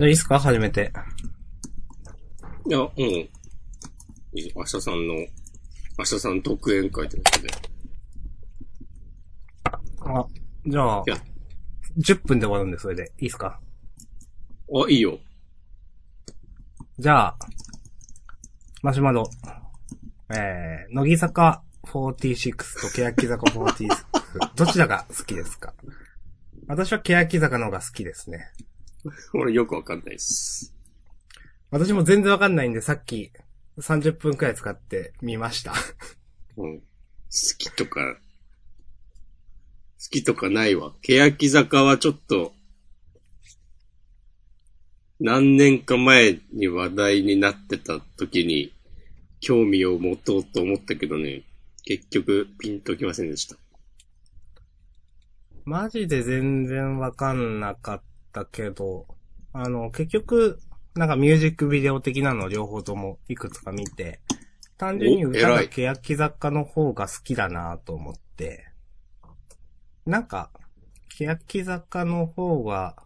いいっすか？始めて。いや、もう、いい明日さんの、明日さん独演会ということで。あ、じゃあいや、10分で終わるんで、それで。いいっすか？あ、いいよ。じゃあ、マシュマロ。えー、乃木坂46と欅坂46。どちらが好きですか？私は欅坂の方が好きですね。俺よくわかんないです。私も全然わかんないんで、さっき30分くらい使ってみました。うん。好きとか、好きとかないわ。欅坂はちょっと、何年か前に話題になってた時に、興味を持とうと思ったけどね、結局ピンときませんでした。マジで全然わかんなかったけど、あの、結局、なんかミュージックビデオ的なのを両方ともいくつか見て、単純に歌が欅坂の方が好きだなと思って、なんか、欅坂の方が、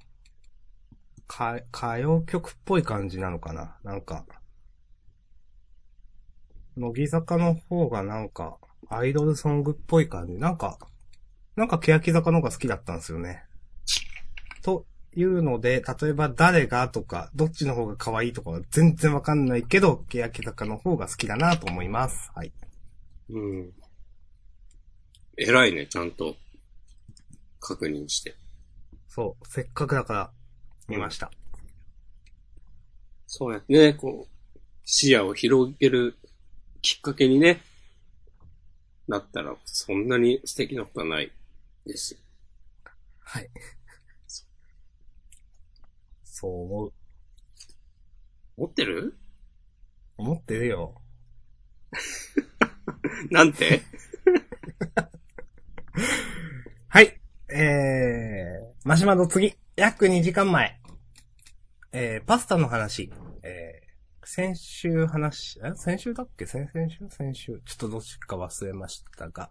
か、歌謡曲っぽい感じなのかな？なんか、乃木坂の方がなんか、アイドルソングっぽい感じ。なんか、なんか欅坂の方が好きだったんですよね。というので、例えば誰がとか、どっちの方が可愛いとかは全然わかんないけど、欅坂の方が好きだなと思います。はい。うん。偉いね、ちゃんと、確認して。そう、せっかくだから、見ました。そうやってね、こう、視野を広げるきっかけにね、なったら、そんなに素敵なことはないですよ。はい。そう思う。持ってる？思ってるよ。なんて？はい。えー、マシュマロ次。約2時間前。えー、パスタの話。えー、先週話、え？先週だっけ？先々週？先週。ちょっとどっちか忘れましたが。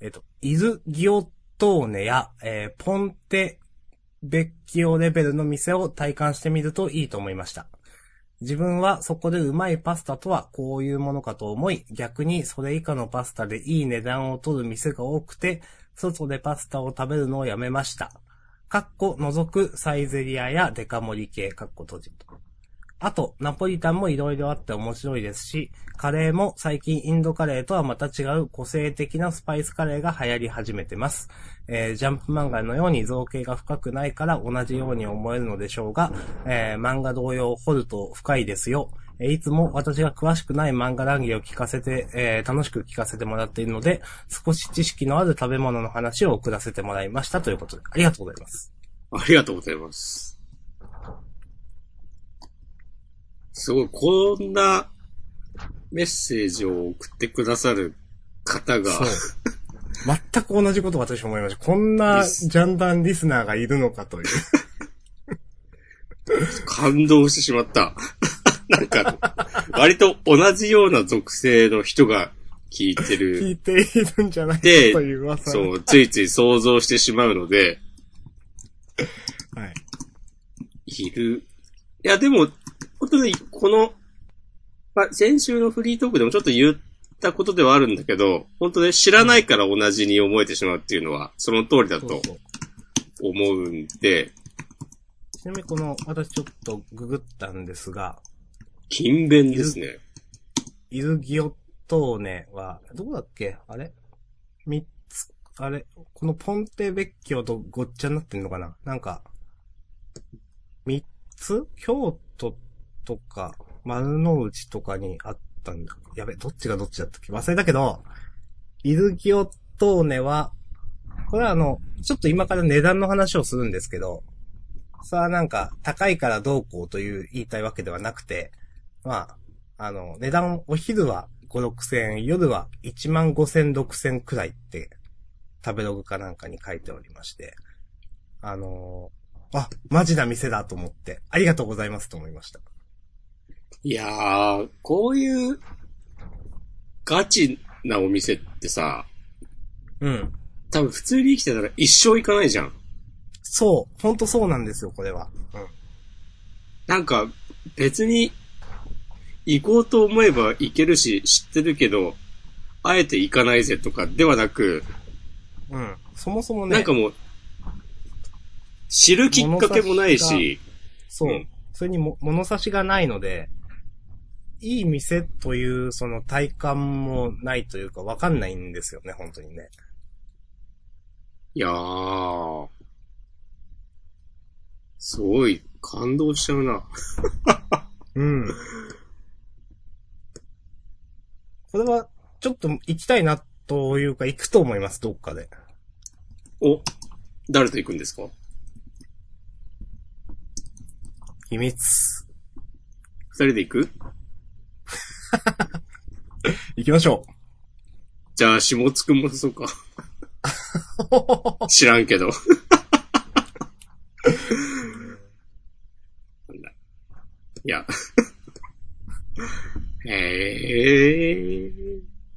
えっ、と、イズ・ギオットーネや、えー、ポンテ・ベッキオレベルの店を体感してみるといいと思いました。自分はそこでうまいパスタとはこういうものかと思い、逆にそれ以下のパスタでいい値段を取る店が多くて、外でパスタを食べるのをやめました。かっこ除くサイゼリアやデカ盛り系、かっこ閉じると。あと、ナポリタンも色々あって面白いですし、カレーも最近インドカレーとはまた違う個性的なスパイスカレーが流行り始めてます。えージャンプ漫画のように造形が深くないから同じように思えるのでしょうが、えー漫画同様掘ると深いですよ。えいつも私が詳しくない漫画談義を聞かせて、えー楽しく聞かせてもらっているので、少し知識のある食べ物の話を送らせてもらいましたということで、ありがとうございます。ありがとうございます。すごい、こんなメッセージを送ってくださる方が、そう。全く同じこと私思いました。こんなジャンダンリスナーがいるのかという。感動してしまった。なんか、割と同じような属性の人が聞いてる聞いているんじゃないかとでいう噂。そう、ついつい想像してしまうので、はい。いる。いや、でも、本当に、この、まあ、先週のフリートークでもちょっと言ったことではあるんだけど、本当ね、知らないから同じに思えてしまうっていうのは、その通りだと。思うんで、ちなみにこの、私ちょっとググったんですが、勤勉ですね。イルギオットーネは、どこだっけ？あれ？三つ、あれ？このポンテベッキオとごっちゃになってんのかな？なんか、三つ？京都とか、丸の内とかにあったんだ。やべ、どっちがどっちだったっけ？忘れたけど、イルギオトーネは、これはあの、ちょっと今から値段の話をするんですけど、さあなんか、高いからどうこうという言いたいわけではなくて、まあ、あの、値段、お昼は5、6千円、夜は1万5千、6千くらいって、食べログかなんかに書いておりまして、あのあ、マジな店だと思って、ありがとうございますと思いました。いやー、こういう、ガチなお店ってさ、うん。多分普通に生きてたら一生行かないじゃん。そう、ほんとそうなんですよ、これは。うん。なんか、別に、行こうと思えば行けるし、知ってるけど、あえて行かないぜとかではなく、うん。そもそもね、なんかもう、知るきっかけもないし、そう。うんそれにも物差しがないので、いい店というその体感もないというかわかんないんですよね、本当にね。いやー、すごい感動しちゃうな。うん。これは、ちょっと行きたいなというか行くと思います、どっかで。お、誰と行くんですか？秘密。二人で行く？行きましょじゃあ、下津くんもそうか。う。知らんけど。なんだいや。へえ。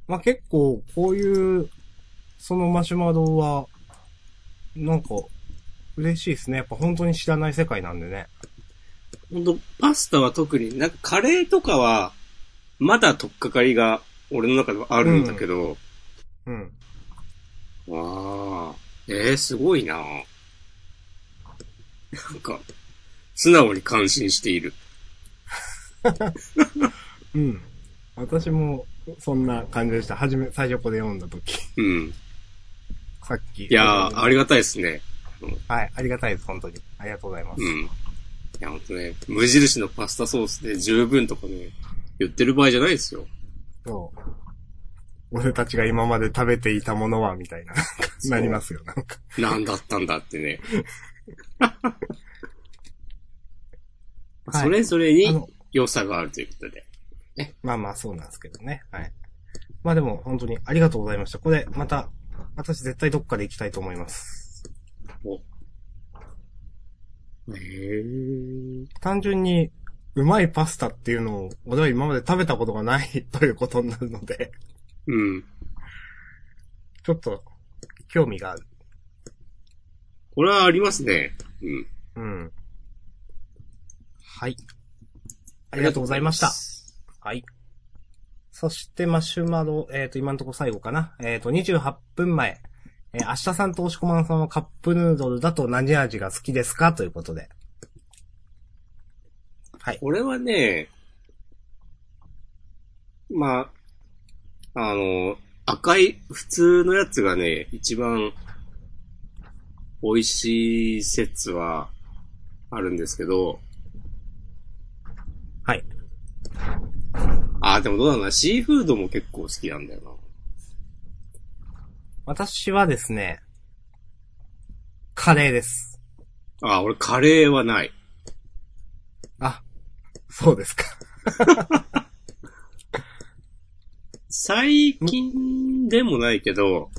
まあ、結構、こういう、そのマシュマロは、なんか、嬉しいですね。やっぱ本当に知らない世界なんでね。ほんと、パスタは特に、なんかカレーとかは、まだ取っかかりが俺の中ではあるんだけど、うん。わあ、えー、すごいななんか、素直に感心している。うん。私も、そんな感じでした。はじめ、最初これ読んだとき。うん。さっき。いやー、ありがたいですね。はい、ありがたいです、本当に。ありがとうございます。うん。いや、ほんとね、無印のパスタソースで十分とかね、言ってる場合じゃないですよ。そう。俺たちが今まで食べていたものは、みたいな、なりますよ、なんか。なんだったんだってね。はいそれぞれあにの、良さがあるということで。まあまあ、そうなんですけどね。はい。まあでも、本当にありがとうございました。これ、また、私絶対どっかで行きたいと思います。お。へえ。単純に、うまいパスタっていうのを、俺は今まで食べたことがないということになるので、うん。ちょっと、興味がある。これはありますね。うん。うん。はい。ありがとうございました。はい。そして、マシュマロ、えっ、と、今のところ最後かな。えっ、と、28分前。えー明日さんと押し込まんさんはカップヌードルだと何味が好きですか？ということで。はい。これはね、まあ、あの、赤い普通のやつがね、一番美味しい説はあるんですけど、はい。あ、でもどうだろうな、シーフードも結構好きなんだよな。私はですね、カレーです。あ、俺カレーはない。あ、そうですか。最近でもないけど、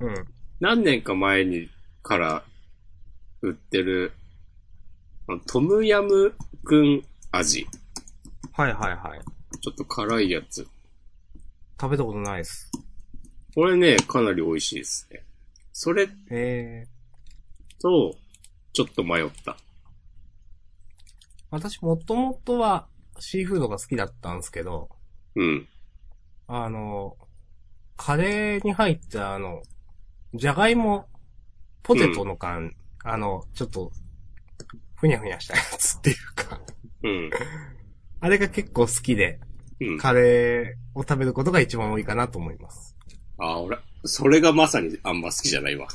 うん。何年か前にから売ってる、あのトムヤムくん味。はいはいはい。ちょっと辛いやつ。食べたことないです。これね、かなり美味しいですね。それえー、と、ちょっと迷った。私もともとはシーフードが好きだったんですけど、うん。あの、カレーに入ったあの、じゃがいも、ポテトの缶、あの、ちょっと、ふにゃふにゃしたやつっていうか、うん。あれが結構好きで、うん。カレーを食べることが一番多いかなと思います。あ、俺、それがまさにあんま好きじゃないわ。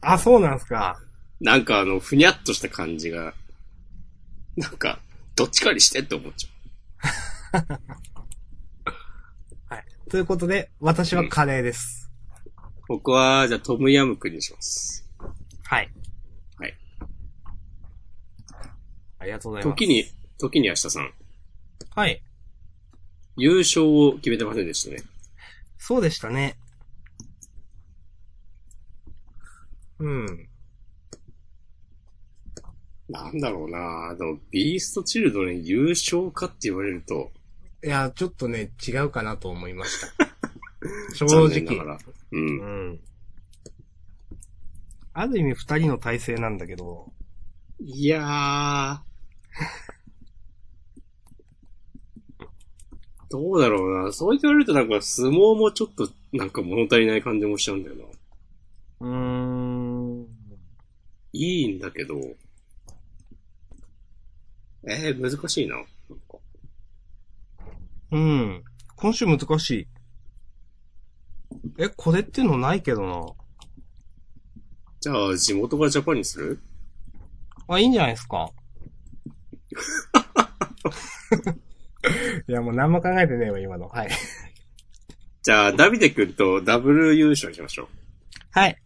あ、そうなんすか。なんかあの、ふにゃっとした感じが、なんか、どっちかにしてって思っちゃ はい。ということで、私はカレーです。う。僕は、じゃあトムヤムクンにします。はい。はい。ありがとうございます。時に、時に明日さん、はい。優勝を決めてませんでしたね。そうでしたね。うん。なんだろうなでも、ビーストチルドレン優勝かって言われると。いや、ちょっとね、違うかなと思いました。正直。だから。うん。うん。ある意味二人の体制なんだけど。いやー。どうだろうな。そう言われるとなんか相撲もちょっとなんか物足りない感じもしちゃうんだよな。うーん。いいんだけど。えー、難しいな。うん。今週難しい。え、これっていうのないけどな。じゃあ、地元がジャパンにする？あ、いいんじゃないですか。いや、もう何も考えてねえわ、今の。はい。じゃあ、ダビデ君とダブル優勝にしましょはい。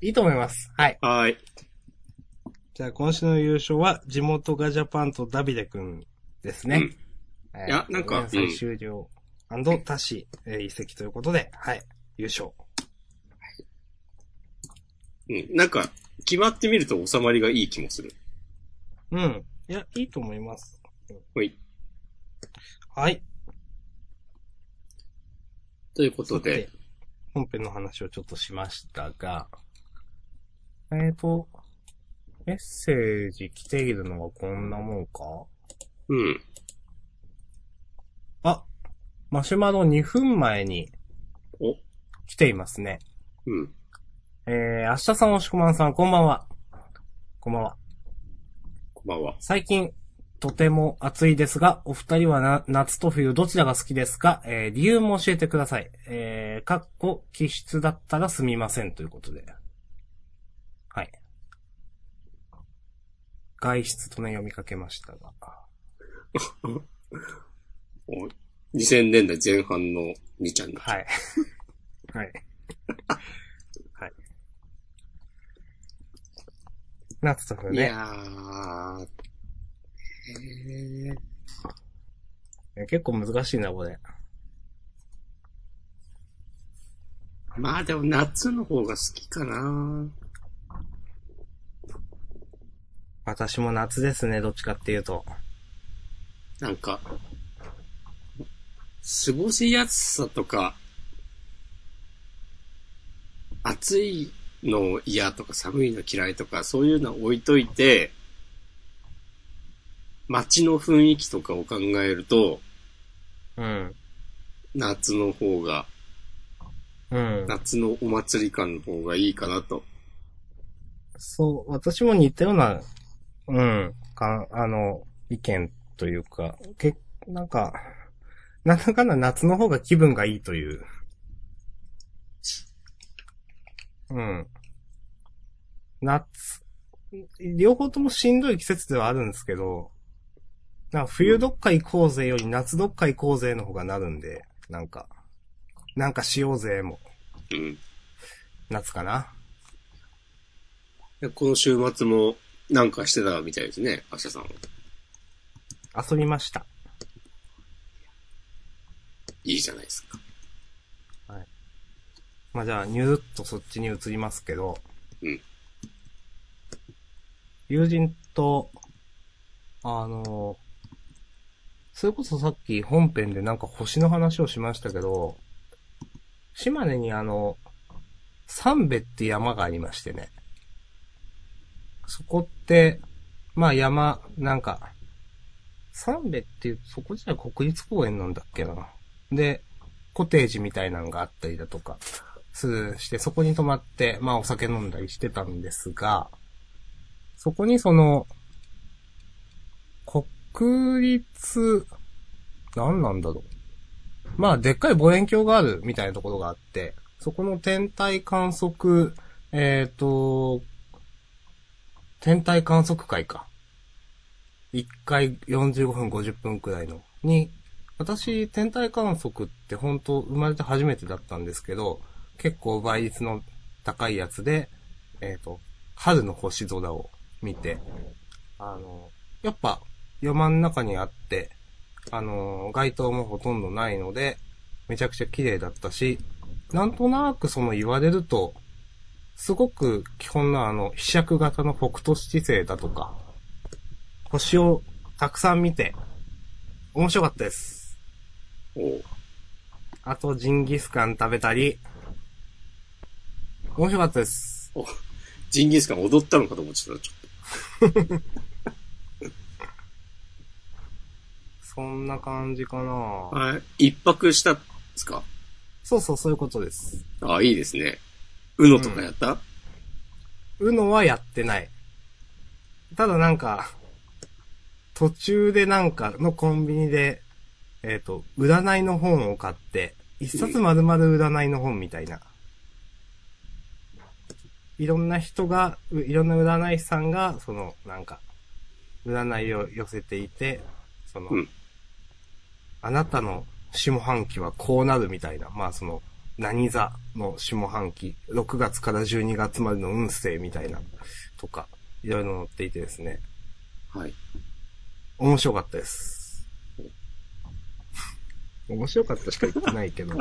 いいと思います。はい。う。はーい。じゃあ、今週の優勝は、地元がジャパンとダビデ君ですね。はいやなんか連載終了、他市、えー移籍ということで、はい。優勝。うん。なんか、決まってみると収まりがいい気もする。うん。いや、いいと思います。ほい。はい。ということで本編の話をちょっとしましたが、えーと、メッセージ来ているのはこんなもんか？うん。あ、マシュマロ2分前にお、来ていますね。うん。えー、明日さん、おしこまんさん、こんばんは。こんばんは。こんばんは。最近、とても暑いですが、お二人はな夏と冬どちらが好きですか？えー、理由も教えてください。えー、かっこ、気質だったらすみませんということで。はい。外出とね、読みかけましたが。お2000年代前半の2ちゃんだ。はい。はい。はい。夏と冬ね。いやー。へーえ結構難しいな、これ。まあでも夏の方が好きかな私も夏ですね、どっちかっていうと。なんか、過ごしやすさとか、暑いの嫌とか寒いの嫌いとか、そういうの置いといて、街の雰囲気とかを考えると、うん。夏の方が、うん。夏のお祭り感の方がいいかなと。そう、私も似たような、うん、か、あの、意見というか、け、なんか、なんだかんだ夏の方が気分がいいという。うん。夏、両方ともしんどい季節ではあるんですけど、な冬どっか行こうぜより夏どっか行こうぜの方がなるんで、なんか、なんかしようぜも、うん。夏かな。でこの週末もなんかしてたみたいですね、アシャさん。遊びました。いいじゃないですか。まあじゃあ、ニューッとそっちに移りますけど、うん。友人と、あの、それこそさっき本編でなんか星の話をしましたけど、島根にあの、三別って山がありましてね。そこって、まあ山、なんか、三別っていう、そこじゃ国立公園なんだっけな。で、コテージみたいなのがあったりだとか、するして、そこに泊まって、まあお酒飲んだりしてたんですが、そこにその、国立、何なんだろう。まあ、でっかい望遠鏡があるみたいなところがあって、そこの天体観測、えっ、と、天体観測会か。1回45分50分くらいの。に、私、天体観測って本当生まれて初めてだったんですけど、結構倍率の高いやつで、えっ、と、春の星空を見て、あの、やっぱ山の中にあって、あの、街灯もほとんどないので、めちゃくちゃ綺麗だったし、なんとなくその言われると、すごく基本のあの、飛尺型の北斗七星だとか、星をたくさん見て、面白かったです。おうあと、ジンギスカン食べたり、面白かったです。ジンギスカン踊ったのかと思ってた、ちょっ そんな感じかなはい。一泊したんですか？そうそう、そういうことです。あ、いいですね。うのとかやった、うのはやってない。ただなんか、途中でなんかのコンビニで、えっ、と、占いの本を買って、一冊丸々占いの本みたいな。いろんな人が、ういろんな占い師さんが、その、なんか、占いを寄せていて、その、うんあなたの下半期はこうなるみたいな、まあその、何座の下半期、6月から12月までの運勢みたいな、とか、いろいろ載っていてですね、はい。面白かったです。面白かったしか言ってないけど。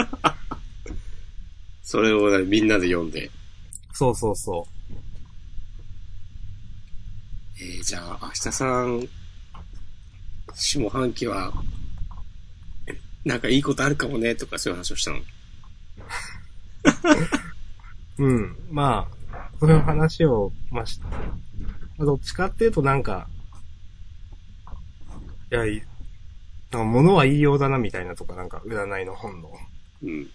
それをねみんなで読んで。そうそうそえー、じゃあ、明日さん、下半期は、なんかいいことあるかもね、とかそういう話をしたの。う。うん。まあ、そういう話を、まし、まあどっちかっていうとなんか、いや、いなんか物は言いようだなみたいなとか、なんか占いの本の。うん。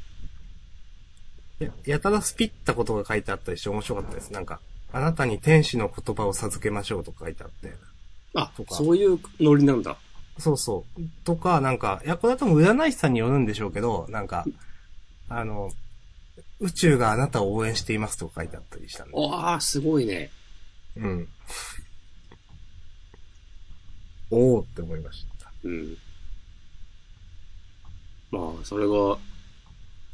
や、やたらスピったことが書いてあったりして面白かったです。なんか、あなたに天使の言葉を授けましょうとか書いてあって。あと、かそういうノリなんだ。そうそう。とか、なんか、いや、これは多分占い師さんによるんでしょうけど、なんか、あの、宇宙があなたを応援していますとか書いてあったりしたんで。ああ、すごいね。うん。おーって思いました。うん。まあ、それが、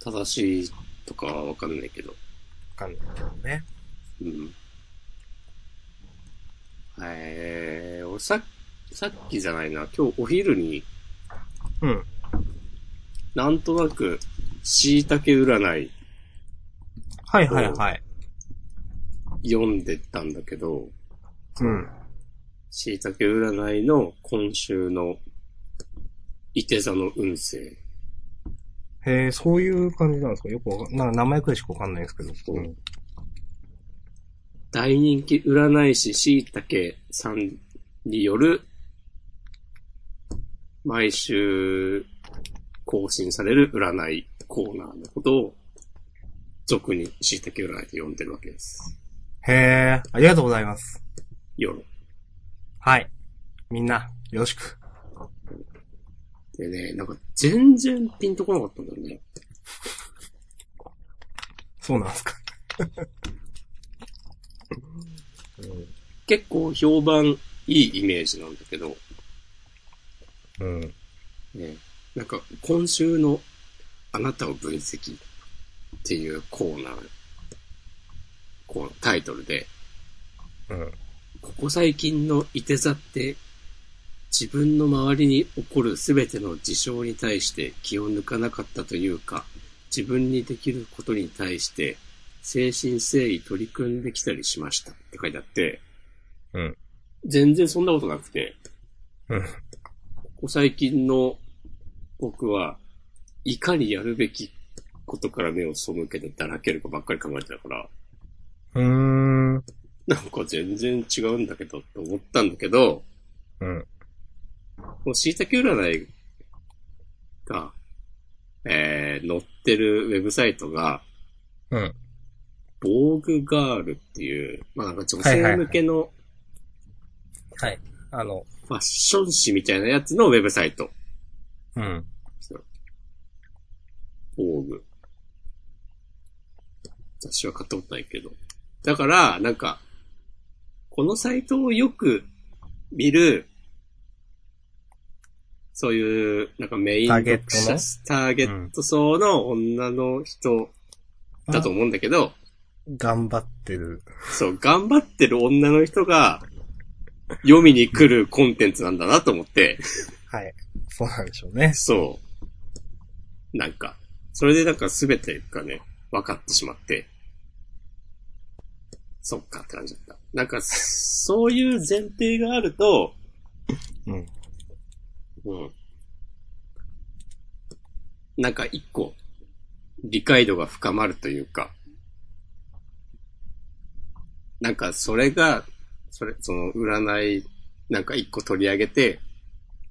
正しいとかはわかんないけど。わかんないけどね。うん。えー、俺さ、さっきじゃないな、今日お昼にうん。なんとなく、椎茸占いはいはいはい。読んでたんだけど、うん。椎茸占いの今週の、いて座の運勢。へえ、そういう感じなんですか？よくわかんな名前くらいしかわかんないですけど。うん大人気占い師椎茸さんによる、毎週更新される占いコーナーのことを、俗に椎茸占いで呼んでるわけです。へえ、ありがとうございます。よろ。はい。みんな、よろしく。でね、なんか全然ピンとこなかったんだよね。そうなんですか。結構評判いいイメージなんだけど、うん。ね、なんか今週のあなたを分析っていうコーナー、このタイトルで、うん。ここ最近のいて座って自分の周りに起こるすべての事象に対して気を抜かなかったというか、自分にできることに対して精神誠意取り組んできたりしましたって書いてあって、うん。全然そんなことなくて、うん。ここ最近の僕は、いかにやるべきことから目を背けてだらけるかばっかり考えてたから、うーん。なんか全然違うんだけどって思ったんだけど、うん。この椎茸占いが、えー、載ってるウェブサイトが、うん。ボーグガールっていう、まあなんか女性向けのはい。あの、ファッション誌みたいなやつのウェブサイト。うん。ボーグ。私は買ったことないけど。だから、なんか、このサイトをよく見る、そういう、なんかメインターゲットターゲット層の女の人だと思うんだけど、頑張ってる。そう、頑張ってる女の人が読みに来るコンテンツなんだなと思って、はい。そうなんでしょうね。そう。なんか、それでなんか全てがね、分かってしまって、そっかって感じだった。なんか、そういう前提があると、うん。うん。なんか一個、理解度が深まるというか、なんかそれが、それ、その占い、なんか一個取り上げて、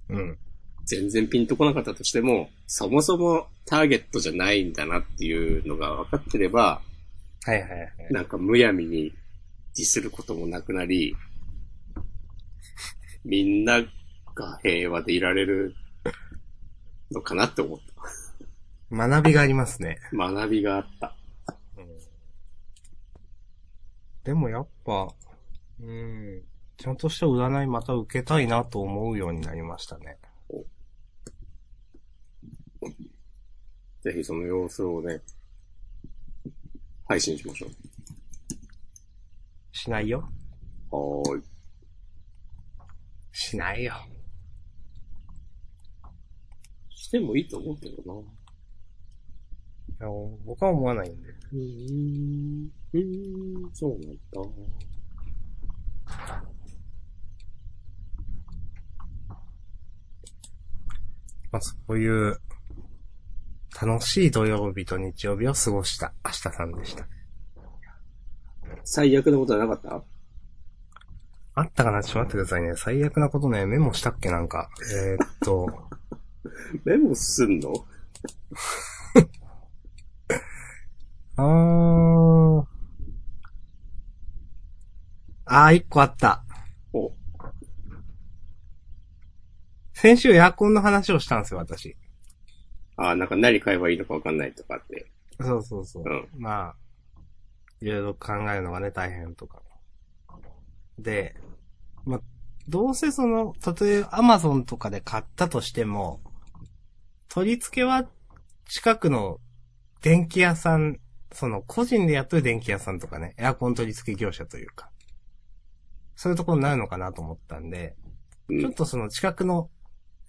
うん。全然ピンとこなかったとしても、そもそもターゲットじゃないんだなっていうのが分かってれば、はいはいはい。なんかむやみに自することもなくなり、みんなが平和でいられるのかなって思っ学びがありますね。た。学びがあった。でもやっぱ、うん、ちゃんとした占いまた受けたいなと思うようになりましたね。ぜひその様子をね、配信しましょしないよ。う。はーい。しないよ。してもいいと思うけどな。いや僕は思わないんで。うーん。うーん、そうなんだ。まあ、そういう、楽しい土曜日と日曜日を過ごした明日さんでした。最悪なことはなかった？あったかな？ちょっと待ってくださいね。最悪なことね、メモしたっけ？なんか。えー、っと、メモすんの？あー。あー、一個あった。お、先週エアコンの話をしたんですよ、私。あーなんか何買えばいいのかわかんないとかって。そうそうそう。うんまあ、いろいろ考えるのがね、大変とか。で、まあ、どうせその、たとえアマゾンとかで買ったとしても、取り付けは近くの電気屋さん、その個人でやってる電気屋さんとかね、エアコン取り付け業者というか、そういうところになるのかなと思ったんで、うんちょっとその近くの、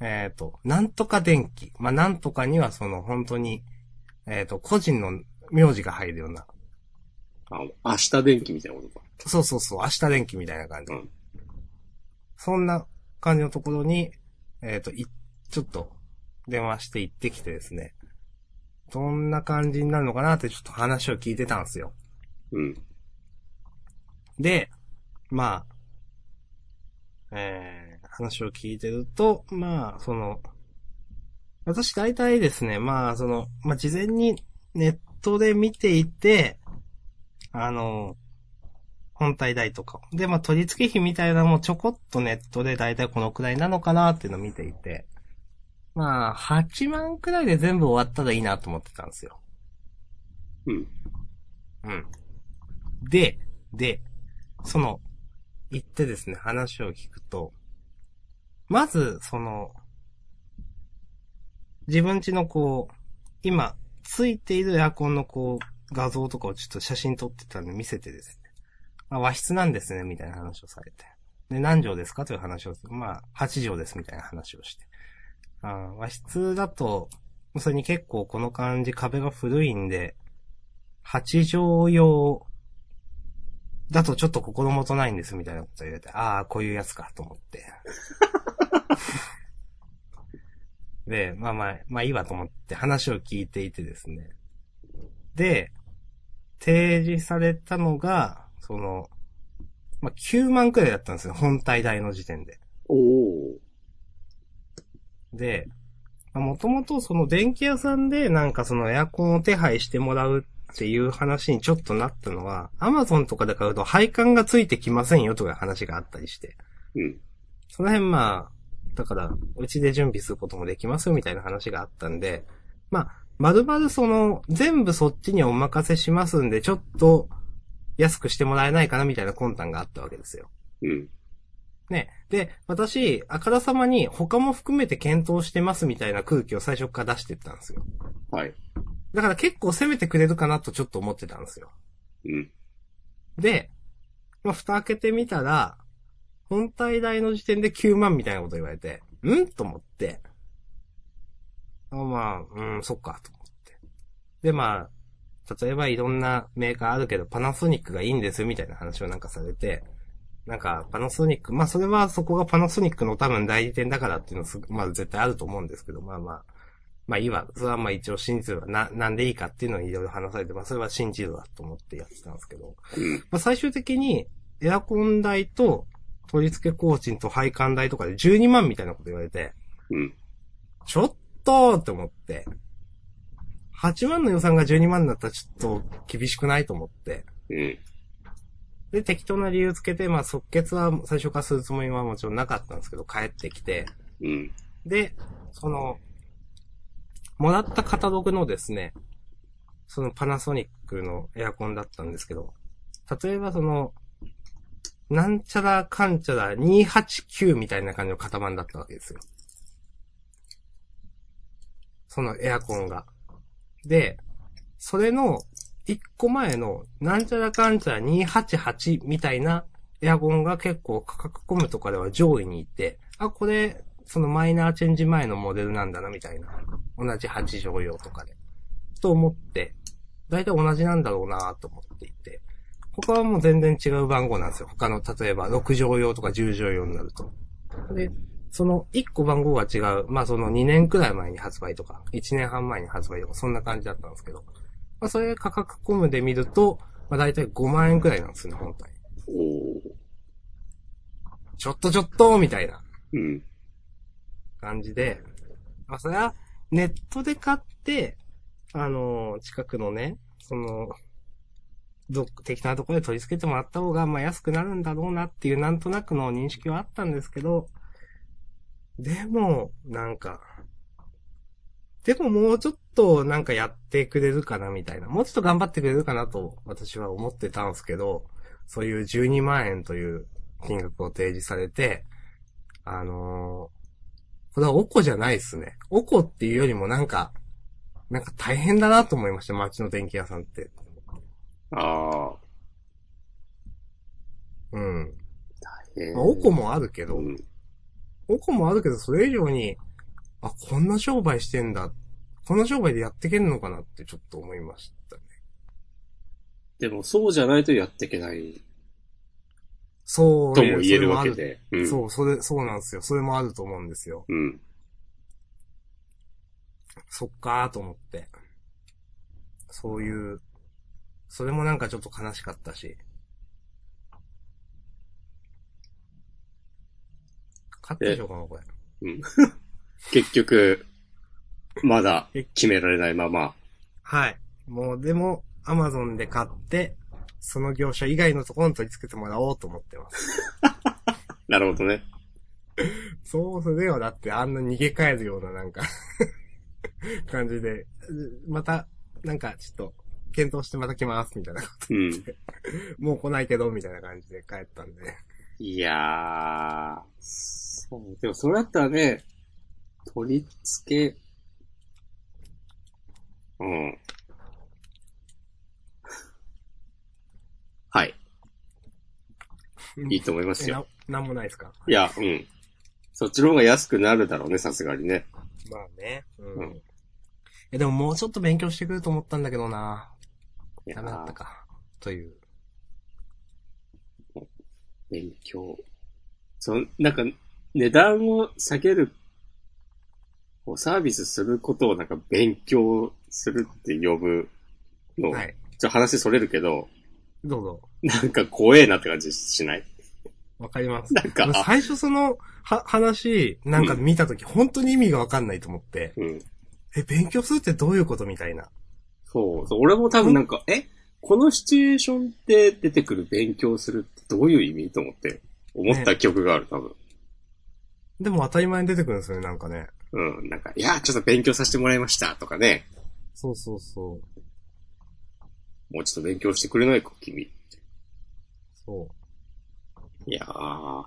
えっ、と、なんとか電気。まあ、なんとかにはその本当に、えっ、と、個人の名字が入るような。あ、明日電気みたいなことか。そうそうそう、明日電気みたいな感じ。うんそんな感じのところに、えっ、と、い、ちょっと、電話して行ってきてですね。どんな感じになるのかなってちょっと話を聞いてたんですよ。うん。で、まあ、えー、話を聞いてると、まあ、その、私大体ですね、まあ、その、まあ、事前にネットで見ていて、あの、本体代とか。で、まあ、取り付け費みたいなのもちょこっとネットで大体このくらいなのかなっていうのを見ていて、まあ、8万くらいで全部終わったらいいなと思ってたんですよ。うん。うん。で、で、その、行ってですね、話を聞くと、まず、その、自分家のこう、今、ついているエアコンのこう、画像とかをちょっと写真撮ってたんで見せてですね。あ、和室なんですね、みたいな話をされて。で、何畳ですかという話をする、まあ、8畳です、みたいな話をして。あ和室だと、それに結構この感じ壁が古いんで、8畳用だとちょっと心もとないんですみたいなこと言われて、ああ、こういうやつかと思って。で、まあまあ、まあいいわと思って話を聞いていてですね。で、提示されたのが、その、まあ9万くらいだったんですよ、本体代の時点で。おお。で、もともとその電気屋さんでなんかそのエアコンを手配してもらうっていう話にちょっとなったのは、アマゾンとかで買うと配管がついてきませんよという話があったりして。うん。その辺まあ、だから、うちで準備することもできますよみたいな話があったんで、まあ、まるまるその、全部そっちにお任せしますんで、ちょっと安くしてもらえないかなみたいな魂胆があったわけですよ。うん。ね。で、私、あからさまに他も含めて検討してますみたいな空気を最初から出してったんですよ。はい。だから結構攻めてくれるかなとちょっと思ってたんですよ。うん。で、まあ、蓋開けてみたら、本体代の時点で9万みたいなこと言われて、ん？と思って。あまあ、うん、そっか、と思って。で、まあ、例えばいろんなメーカーあるけど、パナソニックがいいんですよ、みたいな話をなんかされて、なんか、パナソニック、まあ、それはそこがパナソニックの多分代理店だからっていうのす、まあ、絶対あると思うんですけど、まあまあ、まあいいわ。それはまあ一応真実はな、なんでいいかっていうのをいろいろ話されて、まあそれは真実だと思ってやってたんですけど、うん。まあ最終的にエアコン代と取り付け工賃と配管代とかで12万みたいなこと言われて、うん。ちょっとって思って。8万の予算が12万だったらちょっと厳しくないと思って。うん。で、適当な理由つけて、まあ即決は最初からするつもりはもちろんなかったんですけど、帰ってきて。うん。で、その、もらったカタログのですね、そのパナソニックのエアコンだったんですけど、例えばその、なんちゃらかんちゃら289みたいな感じの型番だったわけですよ。そのエアコンが。で、それの一個前のなんちゃらかんちゃら288みたいなエアコンが結構価格コムとかでは上位にいて、あ、これ、そのマイナーチェンジ前のモデルなんだなみたいな。同じ8畳用とかで。と思って、だいたい同じなんだろうなと思っていて。他はもう全然違う番号なんですよ。他の、例えば6畳用とか10畳用になると。で、その1個番号が違う、まあその2年くらい前に発売とか、1年半前に発売とか、そんな感じだったんですけど。まあそれ価格コムで見ると、まあだいたい5万円くらいなんですよね、本体。ちょっとちょっとみたいなうん。感じで、まあそれはネットで買って、あの、近くのね、その、ど、適当なところで取り付けてもらった方が、まあ安くなるんだろうなっていうなんとなくの認識はあったんですけど、でも、なんか、でももうちょっとなんかやってくれるかなみたいな。もうちょっと頑張ってくれるかなと私は思ってたんですけど、そういう12万円という金額を提示されて、あのーこれはおこじゃないっすね。おこっていうよりもなんか、なんか大変だなと思いました、街の電気屋さんって。ああ。うん。えまあ、おこもあるけど、うん。おこもあるけど、それ以上に、あ、こんな商売してんだ。こんな商売でやっていけんのかなってちょっと思いましたね。でも、そうじゃないとやっていけないそうとも言えるわけそれで。うん。もあるそう、それ、そうなんですよ。それもあると思うんですよ。うん。そっかーと思って。そういう、それもなんかちょっと悲しかったし。勝ってしょうかな、これ。うん。結局、まだ決められないまま。はい。もう、でも、アマゾンで買って、その業者以外のところに取り付けてもらおうと思ってます。なるほどね。そうすれよ、だってあんな逃げ帰るようななんか 感じで、また、なんかちょっと、検討してまた来ます、みたいなこと。うん。もう来ないけど、みたいな感じで帰ったんで。いやー、そう。でも、それだったらね、取り付け、うん。はい。いいと思います えよ。な、なんもないですか？いや、うん。そっちの方が安くなるだろうね、さすがにね。まあね。うん。うんえ、でももうちょっと勉強してくると思ったんだけどな。ダメだったか。という。勉強。そん、なんか、値段を下げる、こうサービスすることをなんか勉強するって呼ぶの、はい。ちょっと話それるけど、どうぞ。なんか怖えなって感じしない？わかります。なんか、あ最初その、は、話、なんか見たとき、本当に意味がわかんないと思って、うん。え、勉強するってどういうこと？みたいな。そうそう。俺も多分なんか、え？このシチュエーションで出てくる勉強するってどういう意味と思って、思った記憶がある、多分。でも当たり前に出てくるんですよね、なんかね。うん。なんか、いや、ちょっと勉強させてもらいましたとかね。そうそうそう。もうちょっと勉強してくれないか、君。そいやー。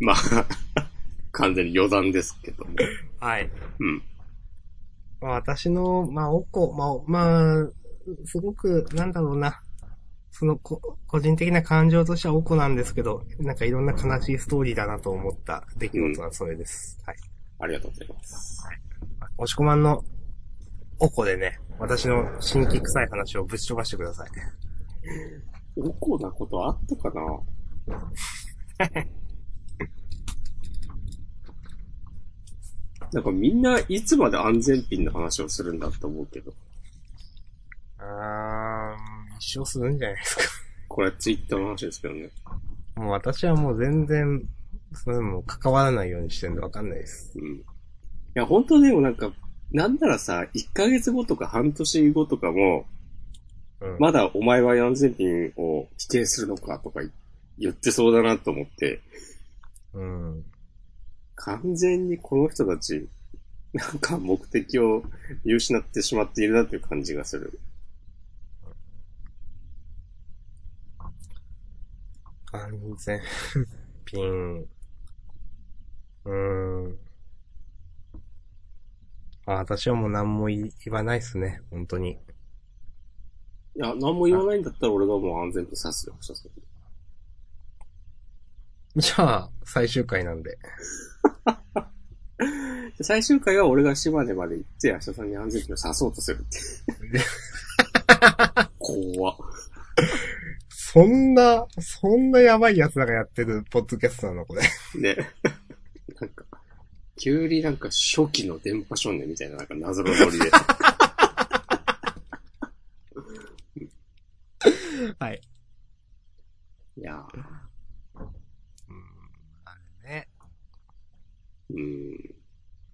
まあ、完全に余談ですけども。う。はい。うん。まあ私の、まあ、おこ、まあ、まあ、すごく、なんだろうな。そのこ、個人的な感情としてはおこなんですけど、なんかいろんな悲しいストーリーだなと思った出来事はそれです。はい。ありがとうございます。押し込まんの、おこでね、私の新規臭い話をぶち飛ばしてください。おこなことあったかな？なんかみんないつまで安全ピンの話をするんだと思うけど。あー、一生するんじゃないですか。これはツイッターの話ですけどね。もう私はもう全然、それも関わらないようにしてるんでわかんないです。うん。いや、本当でもなんか、なんならさ、1ヶ月後とか半年後とかも、うん。まだお前は安全ピンを否定するのかとか言ってそうだなと思って、うん。完全にこの人たち、なんか目的を見失ってしまっているなっていう感じがする。安全ピン。うーん。あ、私はもう何も言わないっすね。本当に。いや、何も言わないんだったら俺がもう安全ピン刺すよ、刺す。じゃあ、最終回なんで。で 最終回は俺が島根まで行って、明日さんに安全ピンを刺そうとするって。怖っ。そんな、そんなやばい奴らがやってるポッドキャストなのこれ。ね。なんか、急になんか初期の電波少年みたいななんか謎のノリで。はい。いやーうん。あれね。うん。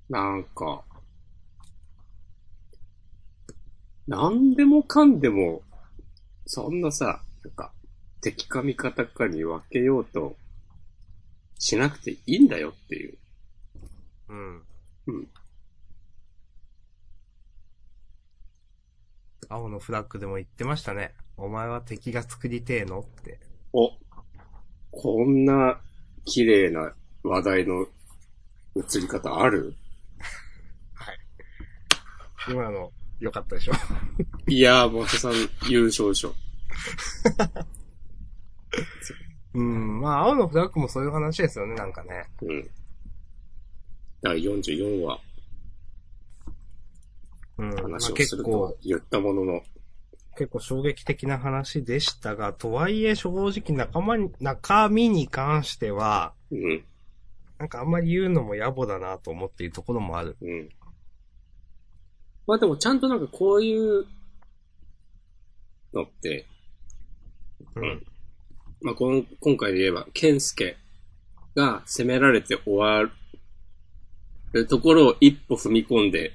なんか、なんでもかんでも、そんなさ、なんか、敵か味方かに分けようとしなくていいんだよっていう。うん。うん。青のフラッグでも言ってましたね。お前は敵が作りてえのって。お、こんな綺麗な話題の映り方ある？はい。今の、良かったでしょ。いやー、マサさん優勝でしょ。うん。まあ、青のフラッグもそういう話ですよね、なんかね。うん。第44話、うん。まあ、話をするとは、言ったものの、結構衝撃的な話でしたが、とはいえ正直仲間に、中身に関しては、うん、なんかあんまり言うのも野暮だなと思っているところもある。うん。まあでもちゃんとなんかこういうのって、うん。まあこの、今回で言えば、ケンスケが攻められて終わるところを一歩踏み込んで、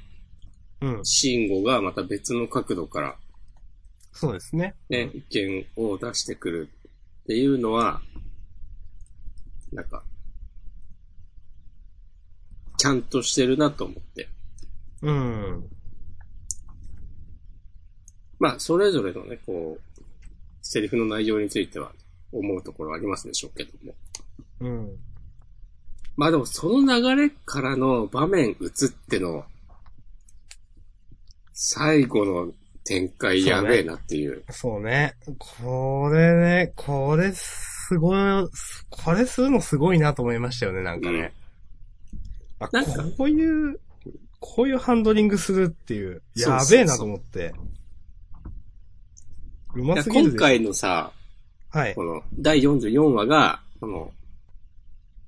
うん。シンゴがまた別の角度からそうですね。ね、意見を出してくるっていうのは、なんか、ちゃんとしてるなと思って。うん。まあ、それぞれのね、こう、セリフの内容については思うところありますでしょうけども。うん。まあでも、その流れからの場面映っての、最後の展開やべえなっていう。そうね。これね、これすごい、これするのすごいなと思いましたよね、なんかね。あ、なんかこういう、こういうハンドリングするっていう、やべえなと思って。うますぎる今回のさ、はい。この第44話が、この、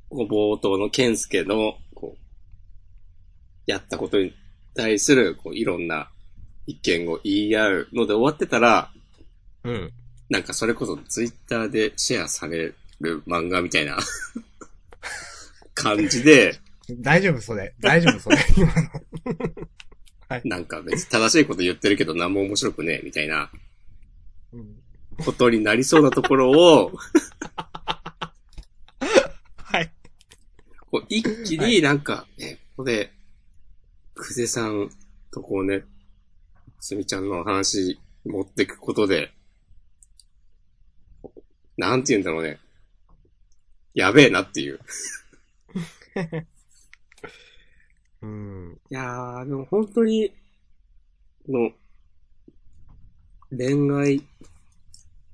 こう冒頭のケンスケの、こう、やったことに対する、こう、いろんな意見を言い合うので終わってたら、うん。なんかそれこそツイッターでシェアされる漫画みたいな 感じで、大丈夫、それ。大丈夫、それ。今の。なんか別に正しいこと言ってるけど何も面白くねえ、みたいなうんことになりそうなところを、はい。こう一気になんか、ね、ここで、クゼさんとこうね、すみちゃんの話持ってくことで、なんて言うんだろうね。やべえなっていう。うん。いやー、でも本当に、の、恋愛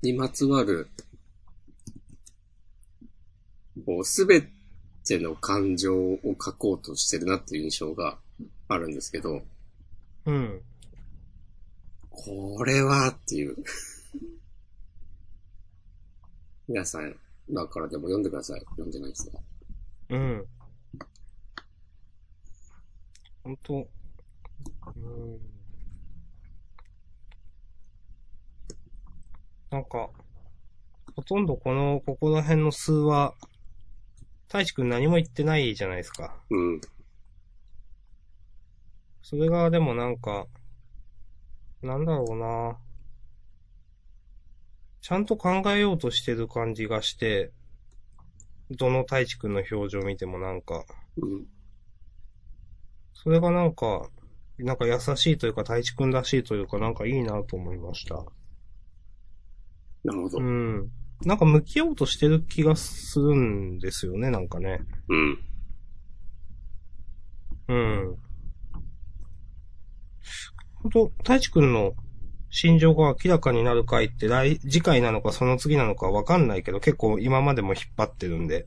にまつわる、こう、すべての感情を書こうとしてるなっていう印象があるんですけど、うん。これはっていう。皆さん、今からでも読んでください。読んでないですかうん。本当うん。なんか、ほとんどこの、ここら辺の数話、太一くん何も言ってないじゃないですか。うん。それがでもなんか、なんだろうな。ちゃんと考えようとしてる感じがして、どの太一くんの表情見てもなんか、うん。それがなんか、なんか優しいというか太一くんらしいというかなんかいいなと思いました。なるほど。ううん。ん。なんか向き合おうとしてる気がするんですよね、なんかね。うん。ほんと、太一くんの心情が明らかになる回って来、次回なのかその次なのかわかんないけど、結構今までも引っ張ってるんで。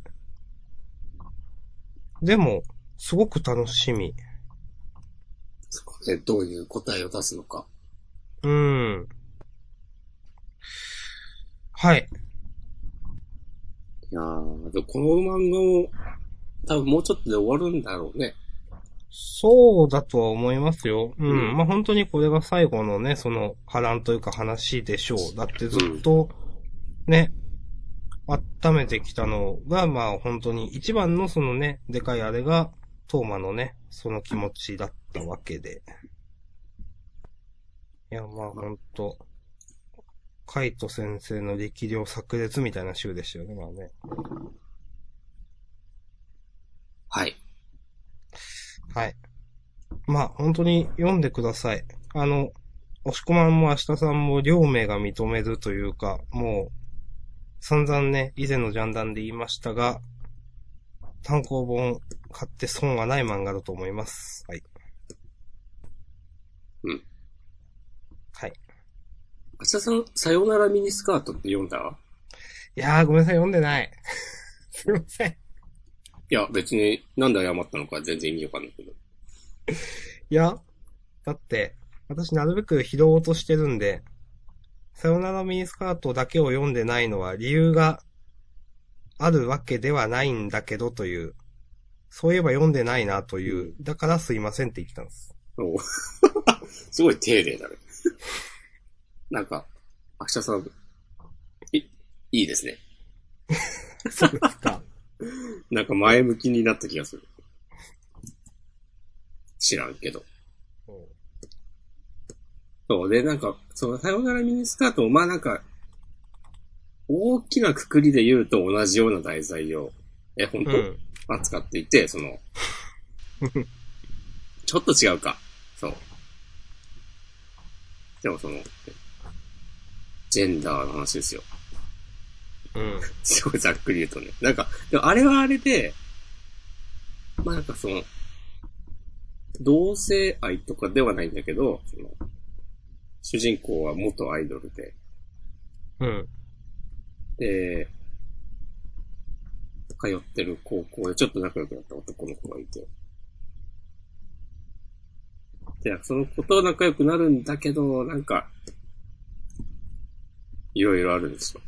でも、すごく楽しみ。でどういう答えを出すのか。うん。はい。いやー、でもこの漫画も、多分もうちょっとで終わるんだろうね。そうだとは思いますよ。うん。うんまあ本当にこれが最後のね、その波乱というか話でしょう。だってずっと、ね、温めてきたのが、まあ本当に一番のそのね、でかいあれが、トーマのね、その気持ちだったわけで。いや、まあ本当カイト先生の力量炸裂みたいな週でしたよね、まあね。はい。はい。まあ、本当に読んでください。あの、押し込まんも明日さんも両名が認めるというか、もう、散々ね、以前のジャンダンで言いましたが、単行本買って損はない漫画だと思います。はい。うん。はい。明日さん、さよならミニスカートって読んだ？いやー、ごめんなさい、読んでない。すいません。いや、別になんで謝ったのか全然意味わかんないけど。いや、だって、私なるべく拾おうとしてるんで、さよならミニスカートだけを読んでないのは理由があるわけではないんだけどという、そういえば読んでないなという、だからすいませんって言ってたんです。おう すごい丁寧だね。なんか、明日さん、い、いいですね。そうですか。なんか前向きになった気がする。知らんけど。そう。で、なんか、その、さよならミニスカートも、まあなんか、大きなくくりで言うと同じような題材を、え、本当、うん。扱っていて、その、ちょっと違うか。そう。でもその、ジェンダーの話ですよ。うん。すごいざっくり言うとね。なんか、でもあれはあれで、まあなんかその、同性愛とかではないんだけど、その、主人公は元アイドルで、うん。で、通ってる高校でちょっと仲良くなった男の子がいて。で、その子と仲良くなるんだけど、なんか、いろいろあるんですよ。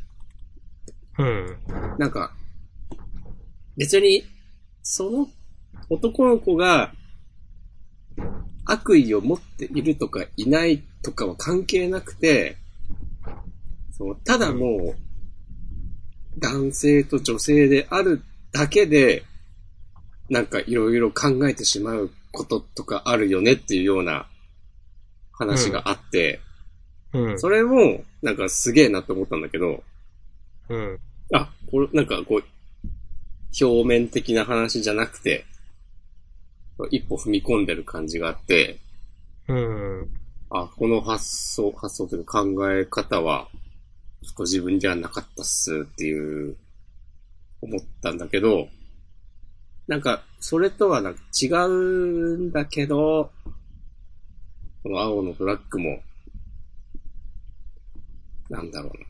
うん。なんか、別に、その男の子が悪意を持っているとかいないとかは関係なくて、そうただもう、男性と女性であるだけで、なんかいろいろ考えてしまうこととかあるよねっていうような話があって、うん。それもなんかすげえなって思ったんだけど、うん。あ、これ、なんかこう、表面的な話じゃなくて、一歩踏み込んでる感じがあって、うん。あ、この発想、発想というか考え方は、ちょっと自分ではなかったっすっていう、思ったんだけど、なんか、それとはなんか違うんだけど、この青のフラッグも、なんだろうな。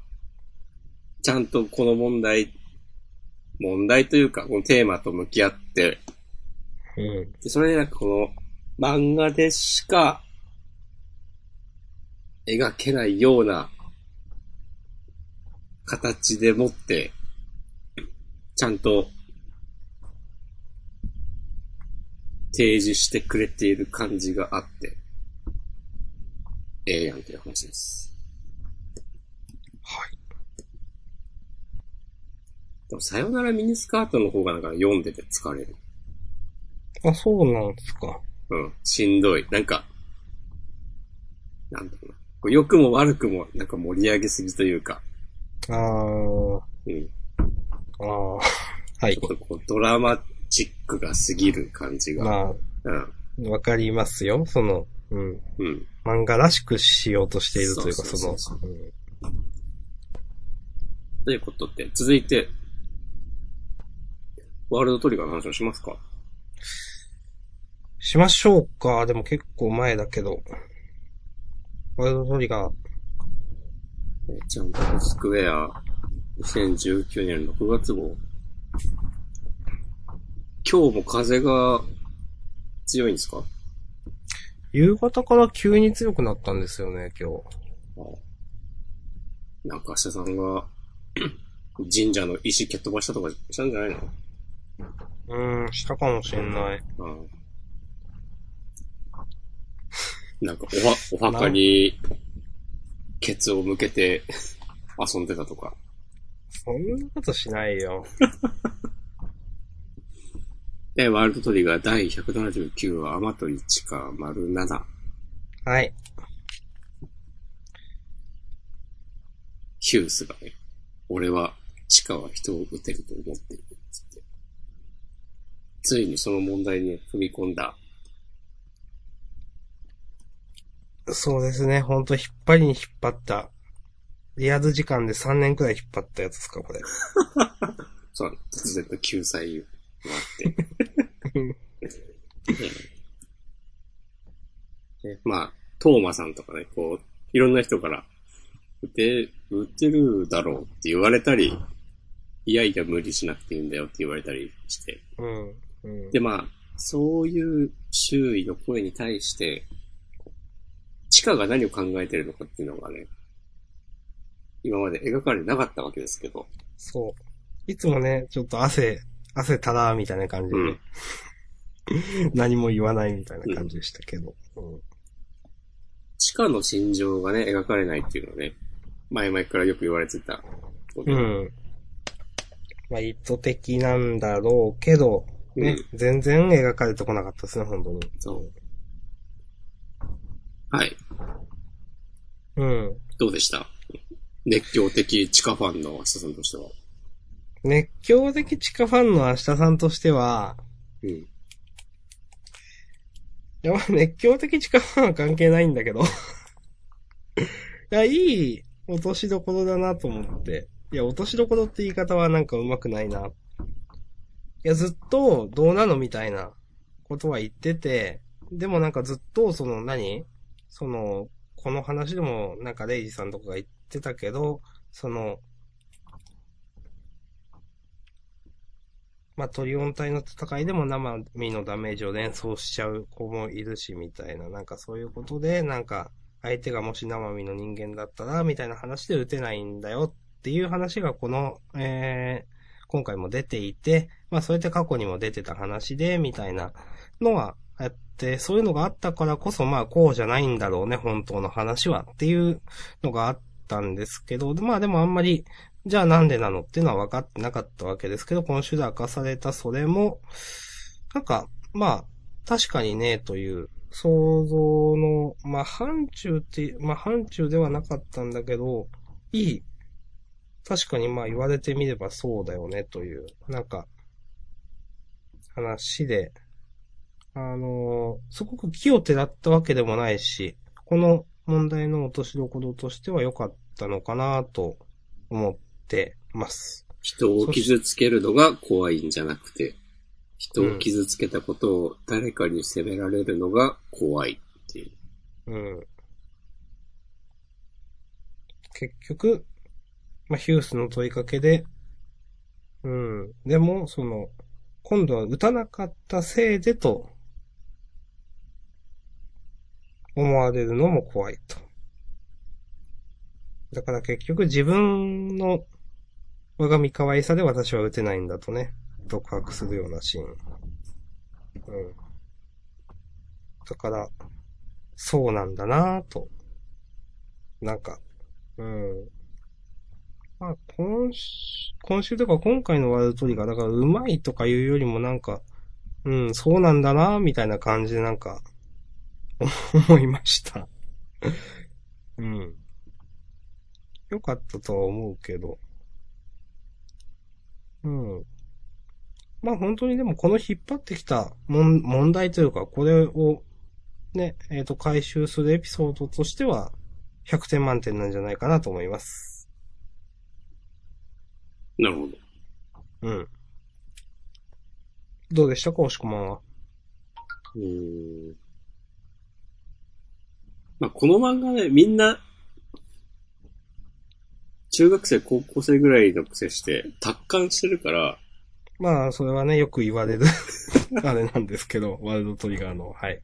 ちゃんとこの問題、問題というか、このテーマと向き合って、うん。でそれでなんかこの漫画でしか描けないような形でもって、ちゃんと提示してくれている感じがあって、ええやんっていう話です。はい。でも、さよならミニスカートの方がなんか読んでて疲れる。あ、そうなんですか。うん。しんどい。なんか、なんだろうな。良くも悪くも、なんか盛り上げすぎというか、あー、うん。あー、はいこう、ドラマチックが過ぎる感じが。まうん。あ、わかりますよ。その、うん。うん。漫画らしくしようとしているというか、そのそうそう、うんということで、続いて、ワールドトリガーの話をしますか？しましょうか。でも結構前だけど。ワールドトリガー。ジャンプスクエア、2019年6月号。今日も風が強いんですか？夕方から急に強くなったんですよね、今日。なんか、明日さんが、神社の石蹴っ飛ばしたとかしたんじゃないの？うーん、したかもしれない。うん。なんか、おは、お墓に、ケツを向けて遊んでたとか。そんなことしないよ。で、ワールドトリガー第179話、アマトリチカ丸7。はい。ヒュースがね、俺は地下は人を撃てると思ってる。つって。ついにその問題に踏み込んだ。そうですね、ほんと引っ張りに引っ張った。リアル時間で3年くらい引っ張ったやつですか、これ。そう、突然と救済があって。ねまあ、トーマさんとかね、こう、いろんな人から、撃て、撃てるだろうって言われたり、いやいや無理しなくていいんだよって言われたりして。うん。うん。で、まあ、そういう周囲の声に対して、地下が何を考えてるのかっていうのがね、今まで描かれてなかったわけですけど、そう。いつもね、ちょっと汗、汗たらーみたいな感じでね、何も言わないみたいな感じでしたけど。うん地下の心情がね、描かれないっていうのはね、前々からよく言われてた。うん。まあ、意図的なんだろうけど、ね、全然描かれてこなかったですね、本当に。そう。はい。うん。どうでした？熱狂的地下ファンの明日さんとしては。熱狂的地下ファンの明日さんとしては、うん。いや、まあ熱狂的地下ファンは関係ないんだけど。いや、いい落としどころだなと思って。いや、落としどころって言い方はなんか上手くないな。いや、ずっとどうなのみたいなことは言ってて、でもなんかずっとその何？その、この話でもなんかレイジさんとかが言ってたけど、その、まあ、トリオン体の戦いでも生身のダメージを連想しちゃう子もいるし、みたいな、なんかそういうことで、なんか、相手がもし生身の人間だったら、みたいな話で撃てないんだよっていう話がこの、えー、今回も出ていて、まあ、それって過去にも出てた話で、みたいなのは、そういうのがあったからこそ、まあ、こうじゃないんだろうね、本当の話はっていうのがあったんですけど、まあでもあんまり、じゃあなんでなのっていうのは分かってなかったわけですけど、今週で明かされたそれも、なんか、まあ、確かにね、という、想像の、まあ、範疇って、まあ、範疇ではなかったんだけど、いい、確かにまあ言われてみればそうだよね、という、なんか、話で、あのすごく気をてらったわけでもないし、この問題の落としどころとしては良かったのかなと思ってます。人を傷つけるのが怖いんじゃなくて、人を傷つけたことを誰かに責められるのが怖いっていう。うん。結局、まあ、ヒュースの問いかけで、うん。でも、その、今度は打たなかったせいでと、思われるのも怖いと。だから結局自分の我が身可愛さで私は打てないんだとね、独白するようなシーン。うん。だから、そうなんだなぁと。なんか、うん。まあ、今週、今週とか今回のワールドトリガー、だからうまいとかいうよりもなんか、うん、そうなんだなぁ、みたいな感じでなんか、思いました。うん。よかったとは思うけど。うん。まあ本当にでもこの引っ張ってきた問問題というか、これをね、えっ、と、回収するエピソードとしては、100点満点なんじゃないかなと思います。なるほど。うん。どうでしたか、押し込まんは？うーん。まあ、この漫画ね、みんな、中学生、高校生ぐらいの癖して、達観してるから、まあ、それはね、よく言われる、あれなんですけど、ワールドトリガーの、はい。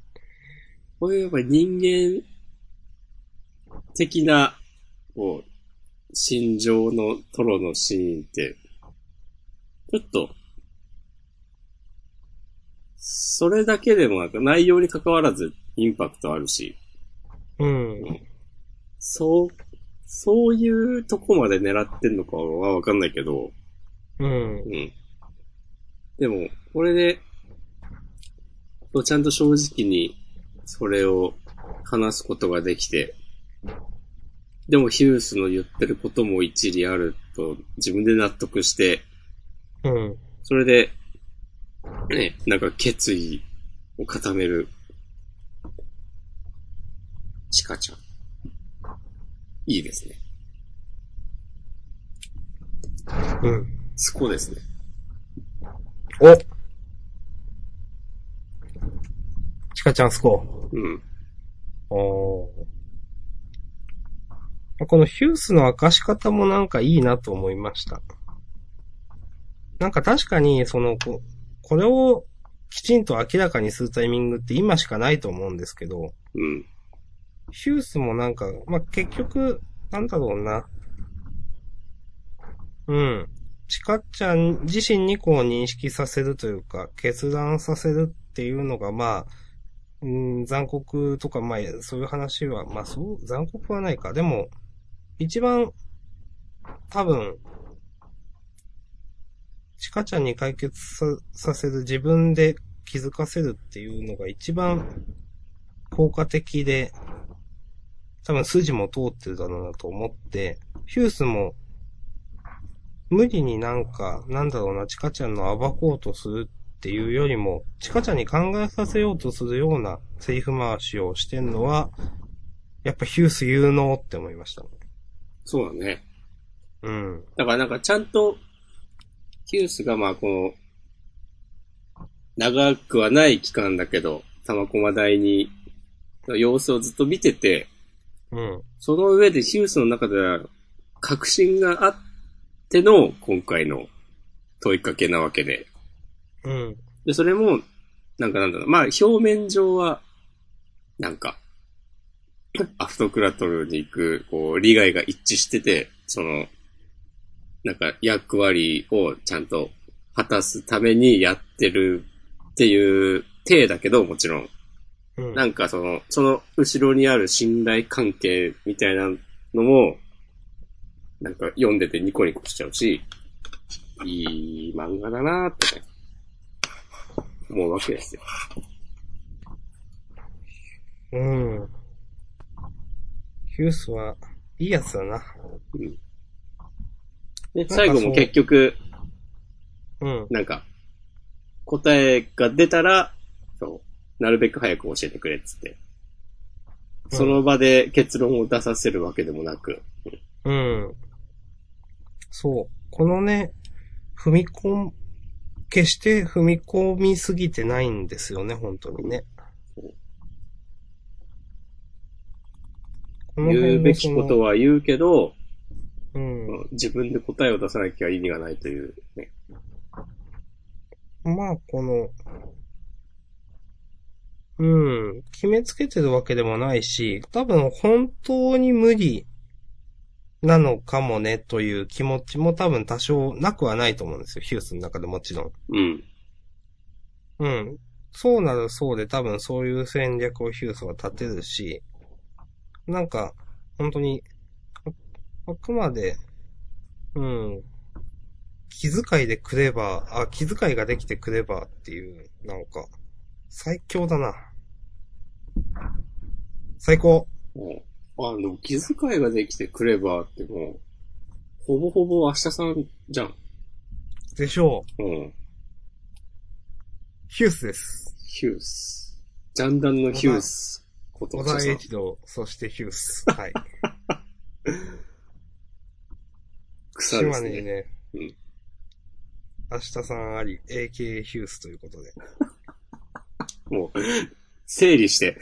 こういうやっぱり人間的な、こう、心情のトロのシーンって、ちょっと、それだけでもなんか内容に関わらずインパクトあるし、うん。そう、そういうとこまで狙ってんのかはわかんないけど、うん。うん。でも、これで、ちゃんと正直にそれを話すことができて、でもヒュースの言ってることも一理あると自分で納得して、うん。それで、ね、なんか決意を固める、チカちゃん。いいですね。うん。スコですね。おチカちゃんスコうん。おーこのヒュースの明かし方もなんかいいなと思いました。なんか確かに、その、ここれをきちんと明らかにするタイミングって今しかないと思うんですけど、うん。ヒュースもなんか、まあ、結局、なんだろうな。うん。チカちゃん自身にこう認識させるというか、決断させるっていうのが、まあ、うん、残酷とか、まあ、そういう話は、まあ、そう、残酷はないか。でも、一番、多分、チカちゃんに解決ささせる自分で気づかせるっていうのが一番効果的で、多分筋も通ってるだろうなと思って、ヒュースも、無理になんか、なんだろうな、チカちゃんの暴こうとするっていうよりも、チカちゃんに考えさせようとするようなセリフ回しをしてんのは、やっぱヒュース有能って思いました。そうだね。うん。だからなんかちゃんと、ヒュースがまあこの、長くはない期間だけど、玉駒台に、の様子をずっと見てて、うん。その上でヒュースの中では、確信があっての今回の問いかけなわけで。うん。で、それも、なんかなんだろう、まあ表面上は、なんか、アフトクラトルに行く、こう、利害が一致してて、その、なんか役割をちゃんと果たすためにやってるっていう体だけど、もちろん。うん。なんかその、その後ろにある信頼関係みたいなのも、なんか読んでてニコニコしちゃうし、いい漫画だなーってね、思うわけですよ。うん。ヒュースは、いいやつだな。で、かそう最後も結局、うん。なんか、答えが出たら、そう、なるべく早く教えてくれっつって。その場で結論を出させるわけでもなく、うん。そう。このね、踏み込ん、決して踏み込みすぎてないんですよね、本当にね。言うのべきことは言うけど、うん。自分で答えを出さなきゃ意味がないという、ね。まあ、この、うん、決めつけてるわけでもないし、多分本当に無理なのかもねという気持ちも多分多少なくはないと思うんですよ、ヒュースの中でもちろん。うん。うん。そうなるそうで多分そういう戦略をヒュースは立てるし、なんか、本当に、ああくまで、うん。気遣いでクレバー、あ、気遣いができてクレバーっていう、なんか、最強だな。最高。あの、気遣いができてクレバーってもう、ほぼほぼ明日さんじゃん。でしょう。うん。ヒュースです。ヒュース。ジャンダンのヒュース小田栄一郎、そしてヒュース。はい。草ですね。島根にね、うん明日さんあり、AK ヒュースということで。もう、整理して。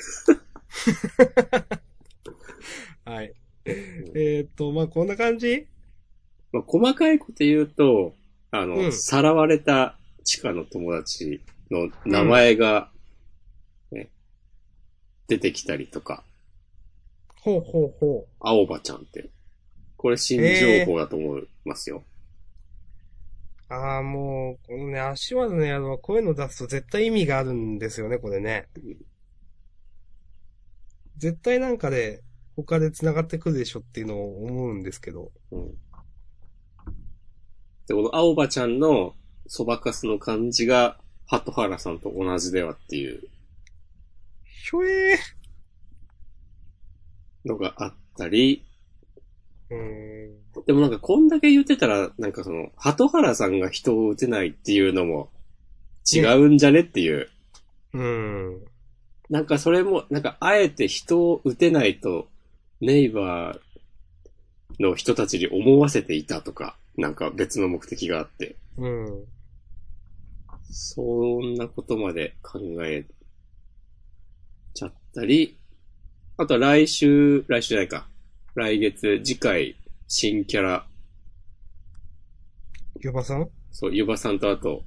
はい。えーっと、まあ、こんな感じ？まあ、細かいこと言うと、あの、うんさらわれた地下の友達の名前が、ね、出てきたりとか、ほうほうほう。青葉ちゃんって。これ新情報だと思いますよ。ああ、もう、このね、足技の宿はこういうの出すと絶対意味があるんですよね、これね。絶対なんかで、他で繋がってくるでしょっていうのを思うんですけど。うん。で、この青葉ちゃんのそばかすの感じが、鳩原さんと同じではっていうひょえのがあったり、ー。うーん。でもなんかこんだけ言ってたら、なんかその、鳩原さんが人を撃てないっていうのも違うんじゃねっていう。うーん。なんかそれも、なんかあえて人を撃てないと、ネイバーの人たちに思わせていたとか、なんか別の目的があって、うん。そんなことまで考えちゃったり、あとは来週、来週じゃないか。来月、次回、新キャラ、ヨバさん？そう、ゆばさんとあと、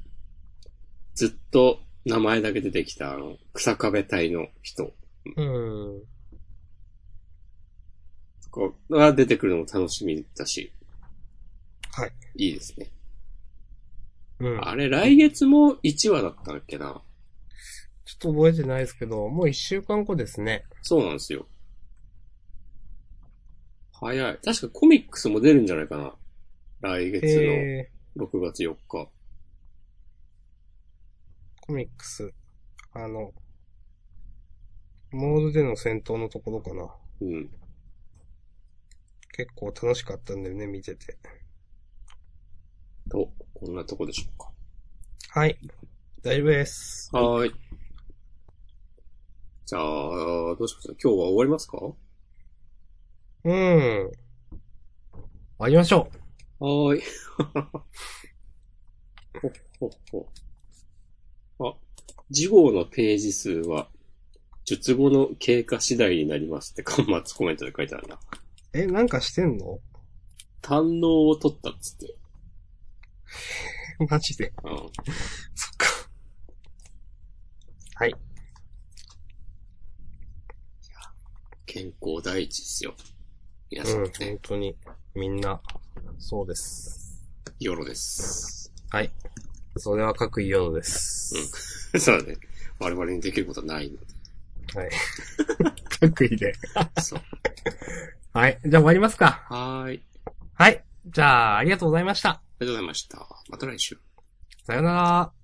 ずっと名前だけ出てきた、あの、草壁隊の人うん。こうが出てくるのも楽しみだし、はい。いいですね。うん。あれ、来月も1話だったっけな？ちょっと覚えてないですけど、もう一週間後ですね。そうなんですよ。早い。確かコミックスも出るんじゃないかな。来月えの6月4日。ー、コミックス。あの、モールでの戦闘のところかな。うん。結構楽しかったんだよね、見てて。と、こんなとこでしょうか。はい。大丈夫です。はーい。じゃあ、どうします今日は終わりますか？うん。終わりましょはーい。ほっほっほ。あ、次号のページ数は、術後の経過次第になりますって、端末コメントで書いてあるな。う。え、なんかしてんの？堪能を取ったっつって。マジで？うん。そっか。はい。健康第一ですよ。皆うん、さんね、本当に。みんな、そうです。よろです。はい。それは各イオノです。そうだね。我々にできることはないのはい。各位で。で。そう。はい。じゃあ終わりますか。はーい。はい。じゃあ、ありがとうございました。ありがとうございました。また来週。さよなら。